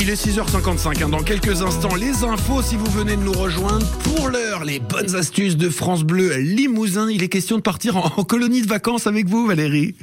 il est 6h55. hein. Dans quelques instants, les infos si vous venez de nous rejoindre. Pour l'heure, les bonnes astuces de France Bleu Limousin. Il est question de partir en, en colonie de vacances avec vous, Valérie.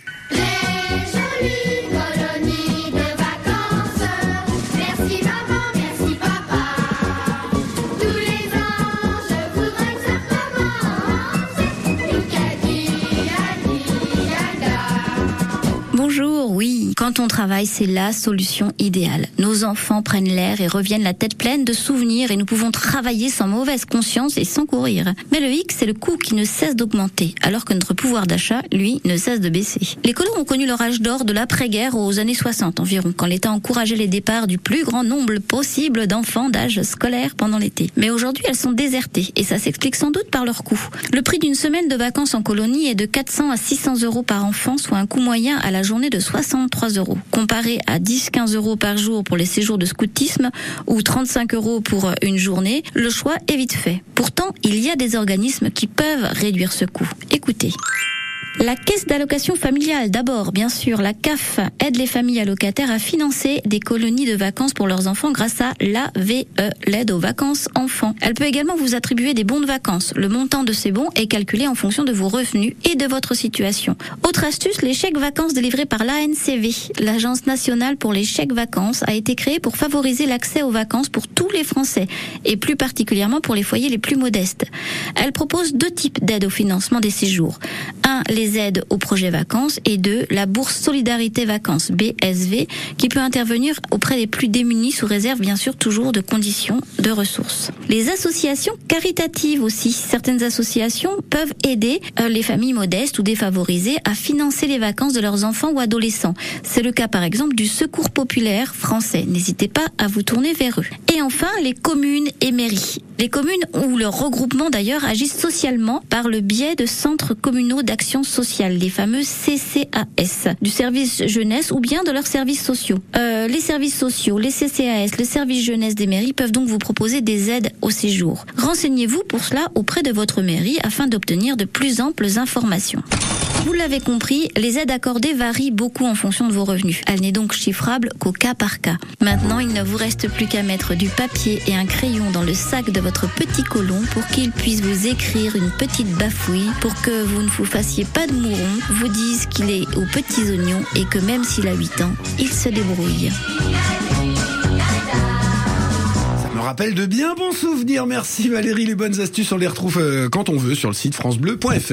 Bonjour, oui. Quand on travaille, c'est la solution idéale. Nos enfants prennent l'air et reviennent la tête pleine de souvenirs et nous pouvons travailler sans mauvaise conscience et sans courir. Mais le hic, c'est le coût qui ne cesse d'augmenter, alors que notre pouvoir d'achat, lui, ne cesse de baisser. Les colons ont connu leur âge d'or de l'après-guerre aux années 60 environ, quand l'État encourageait les départs du plus grand nombre possible d'enfants d'âge scolaire pendant l'été. Mais aujourd'hui, elles sont désertées et ça s'explique sans doute par leur coût. Le prix d'une semaine de vacances en colonie est de 400 à 600 euros par enfant, soit un coût moyen à la journée de 63 euros. Comparé à 10-15 euros par jour pour les séjours de scoutisme ou 35 euros pour une journée, le choix est vite fait. Pourtant, il y a des organismes qui peuvent réduire ce coût. Écoutez. La caisse d'allocation familiale, d'abord, bien sûr, la CAF aide les familles allocataires à financer des colonies de vacances pour leurs enfants grâce à l'AVE, l'aide aux vacances enfants. Elle peut également vous attribuer des bons de vacances. Le montant de ces bons est calculé en fonction de vos revenus et de votre situation. Autre astuce, les chèques vacances délivrés par l'ANCV, l'Agence nationale pour les chèques vacances, a été créée pour favoriser l'accès aux vacances pour tous les Français et plus particulièrement pour les foyers les plus modestes. Elle propose deux types d'aide au financement des séjours. Un, les aides au projet vacances et deux, la bourse solidarité vacances BSV qui peut intervenir auprès des plus démunis sous réserve bien sûr toujours de conditions de ressources. Les associations caritatives aussi, certaines associations peuvent aider euh, les familles modestes ou défavorisées à financer les vacances de leurs enfants ou adolescents. C'est le cas par exemple du Secours populaire français. N'hésitez pas à vous tourner vers eux. Et enfin, les communes et mairies. Les communes ou leurs regroupements d'ailleurs agissent socialement par le biais de centres communaux d'action sociale, les fameux CCAS, du service jeunesse ou bien de leurs services sociaux. Euh, les services sociaux, les CCAS, le service jeunesse des mairies peuvent donc vous proposer des aides au séjour. Renseignez-vous pour cela auprès de votre mairie afin d'obtenir de plus amples informations. Vous l'avez compris, les aides accordées varient beaucoup en fonction de vos revenus. Elle n'est donc chiffrable qu'au cas par cas. Maintenant, il ne vous reste plus qu'à mettre du papier et un crayon dans le sac de votre petit colon pour qu'il puisse vous écrire une petite bafouille pour que vous ne vous fassiez pas de mouron, vous dise qu'il est aux petits oignons et que même s'il a 8 ans, il se débrouille. Ça me rappelle de bien bons souvenirs. Merci Valérie. Les bonnes astuces, on les retrouve euh, quand on veut sur le site francebleu.fr.